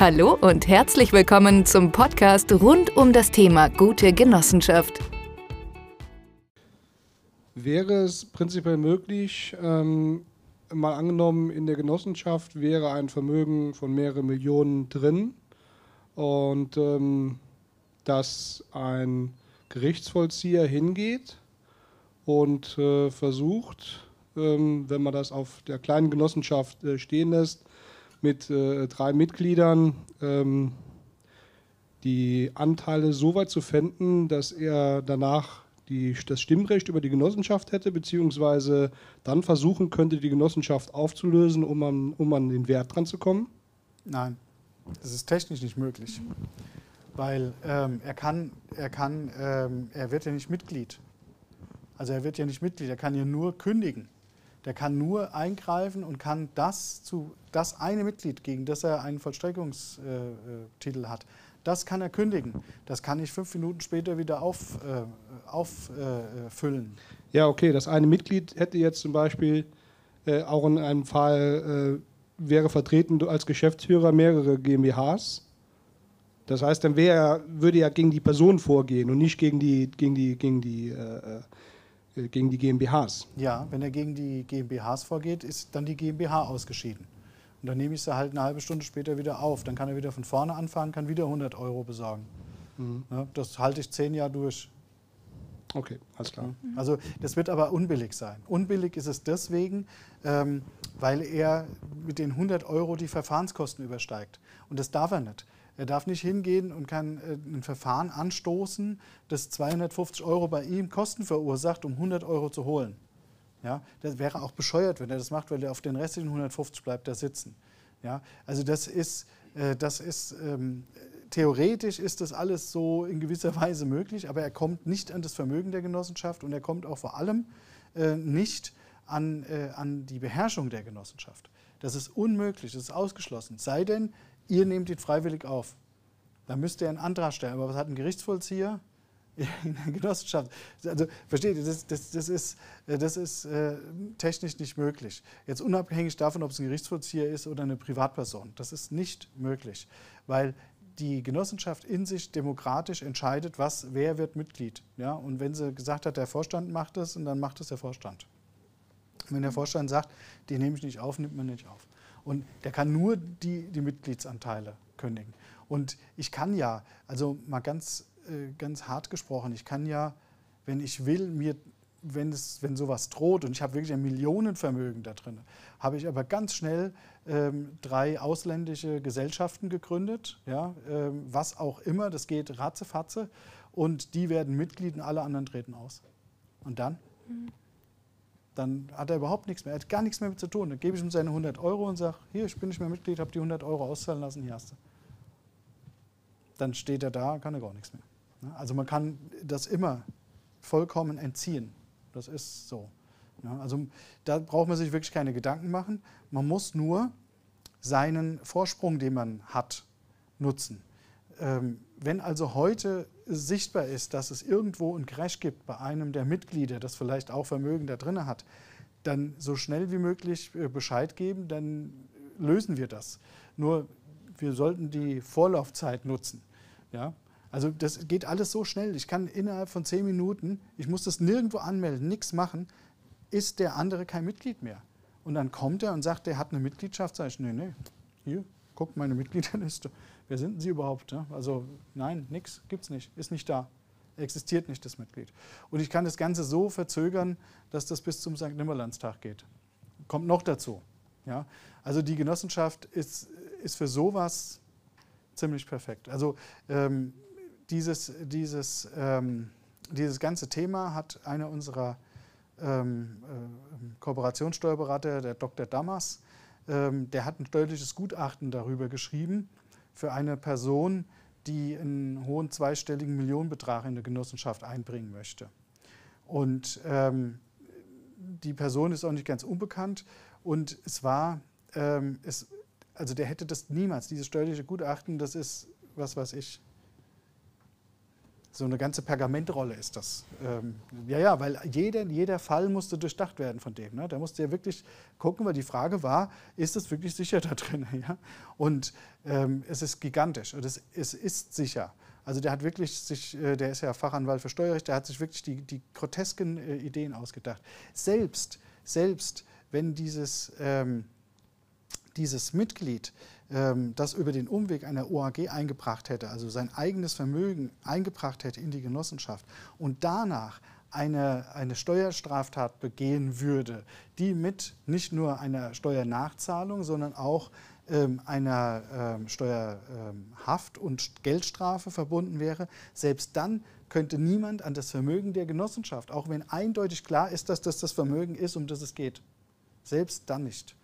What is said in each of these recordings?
Hallo und herzlich willkommen zum Podcast rund um das Thema gute Genossenschaft. Wäre es prinzipiell möglich, ähm, mal angenommen, in der Genossenschaft wäre ein Vermögen von mehreren Millionen drin und ähm, dass ein Gerichtsvollzieher hingeht und äh, versucht, ähm, wenn man das auf der kleinen Genossenschaft äh, stehen lässt, mit äh, drei Mitgliedern ähm, die Anteile so weit zu fänden, dass er danach die, das Stimmrecht über die Genossenschaft hätte, beziehungsweise dann versuchen könnte, die Genossenschaft aufzulösen, um an, um an den Wert dran zu kommen? Nein, das ist technisch nicht möglich. Weil ähm, er kann, er kann, ähm, er wird ja nicht Mitglied. Also er wird ja nicht Mitglied, er kann ja nur kündigen. Der kann nur eingreifen und kann das zu das eine Mitglied, gegen das er einen Vollstreckungstitel hat, das kann er kündigen. Das kann ich fünf Minuten später wieder auffüllen. Auf, äh, ja, okay. Das eine Mitglied hätte jetzt zum Beispiel äh, auch in einem Fall, äh, wäre vertreten als Geschäftsführer mehrere GmbHs. Das heißt, dann er, würde er gegen die Person vorgehen und nicht gegen die, gegen die, gegen die äh, äh, gegen die GmbHs. Ja, wenn er gegen die GmbHs vorgeht, ist dann die GmbH ausgeschieden. Und dann nehme ich sie halt eine halbe Stunde später wieder auf. Dann kann er wieder von vorne anfangen, kann wieder 100 Euro besorgen. Mhm. Ja, das halte ich zehn Jahre durch. Okay, alles klar. Also das wird aber unbillig sein. Unbillig ist es deswegen, ähm, weil er mit den 100 Euro die Verfahrenskosten übersteigt. Und das darf er nicht. Er darf nicht hingehen und kann äh, ein Verfahren anstoßen, das 250 Euro bei ihm Kosten verursacht, um 100 Euro zu holen. Ja, das wäre auch bescheuert, wenn er das macht, weil er auf den restlichen 150 bleibt da sitzen. Ja, also das ist, äh, das ist ähm, theoretisch ist das alles so in gewisser Weise möglich, aber er kommt nicht an das Vermögen der Genossenschaft und er kommt auch vor allem äh, nicht an, äh, an die Beherrschung der Genossenschaft. Das ist unmöglich, das ist ausgeschlossen. Sei denn, ihr nehmt ihn freiwillig auf. Dann müsst ihr einen Antrag stellen. Aber was hat ein Gerichtsvollzieher? in der Genossenschaft. Also, versteht ihr, das, das, das ist, äh, das ist äh, technisch nicht möglich. Jetzt unabhängig davon, ob es ein Gerichtsvollzieher ist oder eine Privatperson. Das ist nicht möglich, weil die Genossenschaft in sich demokratisch entscheidet, was, wer wird Mitglied. Ja? Und wenn sie gesagt hat, der Vorstand macht das, und dann macht es der Vorstand. Wenn der Vorstand sagt, die nehme ich nicht auf, nimmt man nicht auf. Und der kann nur die, die Mitgliedsanteile kündigen. Und ich kann ja, also mal ganz, äh, ganz hart gesprochen, ich kann ja, wenn ich will, mir, wenn, es, wenn sowas droht und ich habe wirklich ein Millionenvermögen da drin, habe ich aber ganz schnell ähm, drei ausländische Gesellschaften gegründet, ja, ähm, was auch immer, das geht ratzefatze und die werden Mitglied und alle anderen treten aus. Und dann? Mhm dann hat er überhaupt nichts mehr. Er hat gar nichts mehr mit zu tun. Dann gebe ich ihm seine 100 Euro und sage, hier, ich bin nicht mehr Mitglied, habe die 100 Euro auszahlen lassen, hier hast du. Dann steht er da, kann er gar nichts mehr. Ne? Also man kann das immer vollkommen entziehen. Das ist so. Also da braucht man sich wirklich keine Gedanken machen. Man muss nur seinen Vorsprung, den man hat, nutzen. Ähm, wenn also heute sichtbar ist, dass es irgendwo ein Crash gibt bei einem der Mitglieder, das vielleicht auch Vermögen da drin hat, dann so schnell wie möglich äh, Bescheid geben, dann lösen wir das. Nur wir sollten die Vorlaufzeit nutzen. Ja? Also das geht alles so schnell. Ich kann innerhalb von zehn Minuten, ich muss das nirgendwo anmelden, nichts machen, ist der andere kein Mitglied mehr. Und dann kommt er und sagt, der hat eine Mitgliedschaft. Sag ich, nee, nee, hier, guckt meine Mitgliederliste. Wer sind Sie überhaupt? Ja? Also nein, nichts, gibt es nicht, ist nicht da. Existiert nicht das Mitglied. Und ich kann das Ganze so verzögern, dass das bis zum St. Nimmerlandstag geht. Kommt noch dazu. Ja? Also die Genossenschaft ist, ist für sowas ziemlich perfekt. Also ähm, dieses, dieses, ähm, dieses ganze Thema hat einer unserer ähm, äh, Kooperationssteuerberater, der Dr. Damas, ähm, der hat ein steuerliches Gutachten darüber geschrieben, für eine Person, die einen hohen zweistelligen Millionenbetrag in eine Genossenschaft einbringen möchte. Und ähm, die Person ist auch nicht ganz unbekannt und es war, ähm, es, also der hätte das niemals, dieses steuerliche Gutachten, das ist, was weiß ich, so eine ganze Pergamentrolle ist das. Ähm, ja, ja, weil jeder, jeder Fall musste durchdacht werden von dem. Ne? Da musste ja wirklich gucken, weil die Frage war, ist es wirklich sicher da drin? Ja? Und ähm, es ist gigantisch und es, es ist sicher. Also der hat wirklich sich, äh, der ist ja Fachanwalt für Steuerrecht, der hat sich wirklich die, die grotesken äh, Ideen ausgedacht. Selbst, selbst wenn dieses, ähm, dieses Mitglied ähm, das über den Umweg einer OAG eingebracht hätte, also sein eigenes Vermögen eingebracht hätte in die Genossenschaft und danach eine, eine Steuerstraftat begehen würde, die mit nicht nur einer Steuernachzahlung, sondern auch ähm, einer ähm, Steuerhaft und Geldstrafe verbunden wäre, selbst dann könnte niemand an das Vermögen der Genossenschaft, auch wenn eindeutig klar ist, dass das das Vermögen ist, um das es geht. Selbst dann nicht.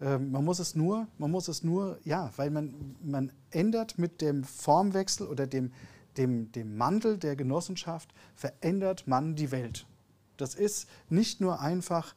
Ähm, man muss es nur, man muss es nur, ja, weil man, man ändert mit dem Formwechsel oder dem, dem, dem Mantel der Genossenschaft, verändert man die Welt. Das ist nicht nur einfach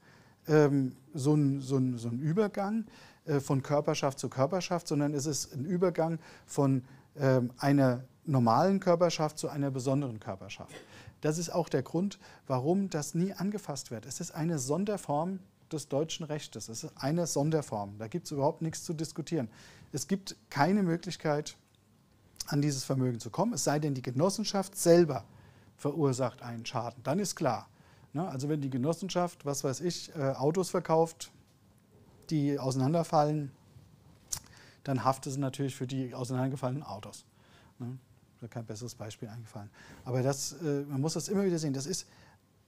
ähm, so, ein, so, ein, so ein Übergang äh, von Körperschaft zu Körperschaft, sondern es ist ein Übergang von ähm, einer normalen Körperschaft zu einer besonderen Körperschaft. Das ist auch der Grund, warum das nie angefasst wird. Es ist eine Sonderform des deutschen Rechtes. Es ist eine Sonderform. Da gibt es überhaupt nichts zu diskutieren. Es gibt keine Möglichkeit, an dieses Vermögen zu kommen, es sei denn, die Genossenschaft selber verursacht einen Schaden. Dann ist klar. Ne? Also wenn die Genossenschaft, was weiß ich, äh, Autos verkauft, die auseinanderfallen, dann haftet sie natürlich für die auseinandergefallenen Autos. Ne? Mir kein besseres Beispiel eingefallen. Aber das, äh, man muss das immer wieder sehen. Das ist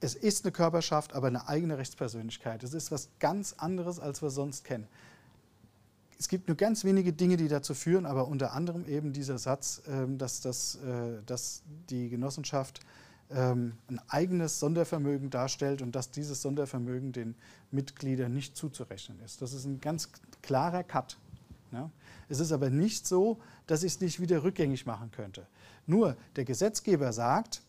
es ist eine Körperschaft, aber eine eigene Rechtspersönlichkeit. Es ist was ganz anderes, als wir sonst kennen. Es gibt nur ganz wenige Dinge, die dazu führen, aber unter anderem eben dieser Satz, ähm, dass, das, äh, dass die Genossenschaft ähm, ein eigenes Sondervermögen darstellt und dass dieses Sondervermögen den Mitgliedern nicht zuzurechnen ist. Das ist ein ganz klarer Cut. Es ist aber nicht so, dass ich es nicht wieder rückgängig machen könnte. Nur der Gesetzgeber sagt,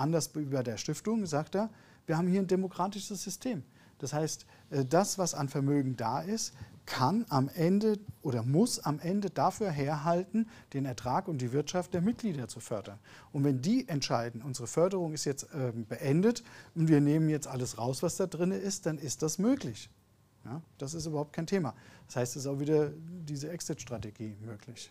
Anders wie bei der Stiftung sagt er, wir haben hier ein demokratisches System. Das heißt, äh, das, was an Vermögen da ist, kann am Ende oder muss am Ende dafür herhalten, den Ertrag und die Wirtschaft der Mitglieder zu fördern. Und wenn die entscheiden, unsere Förderung ist jetzt äh, beendet und wir nehmen jetzt alles raus, was da drin ist, dann ist das möglich. Ja, das ist überhaupt kein Thema. Das heißt, es ist auch wieder diese Exit-Strategie möglich.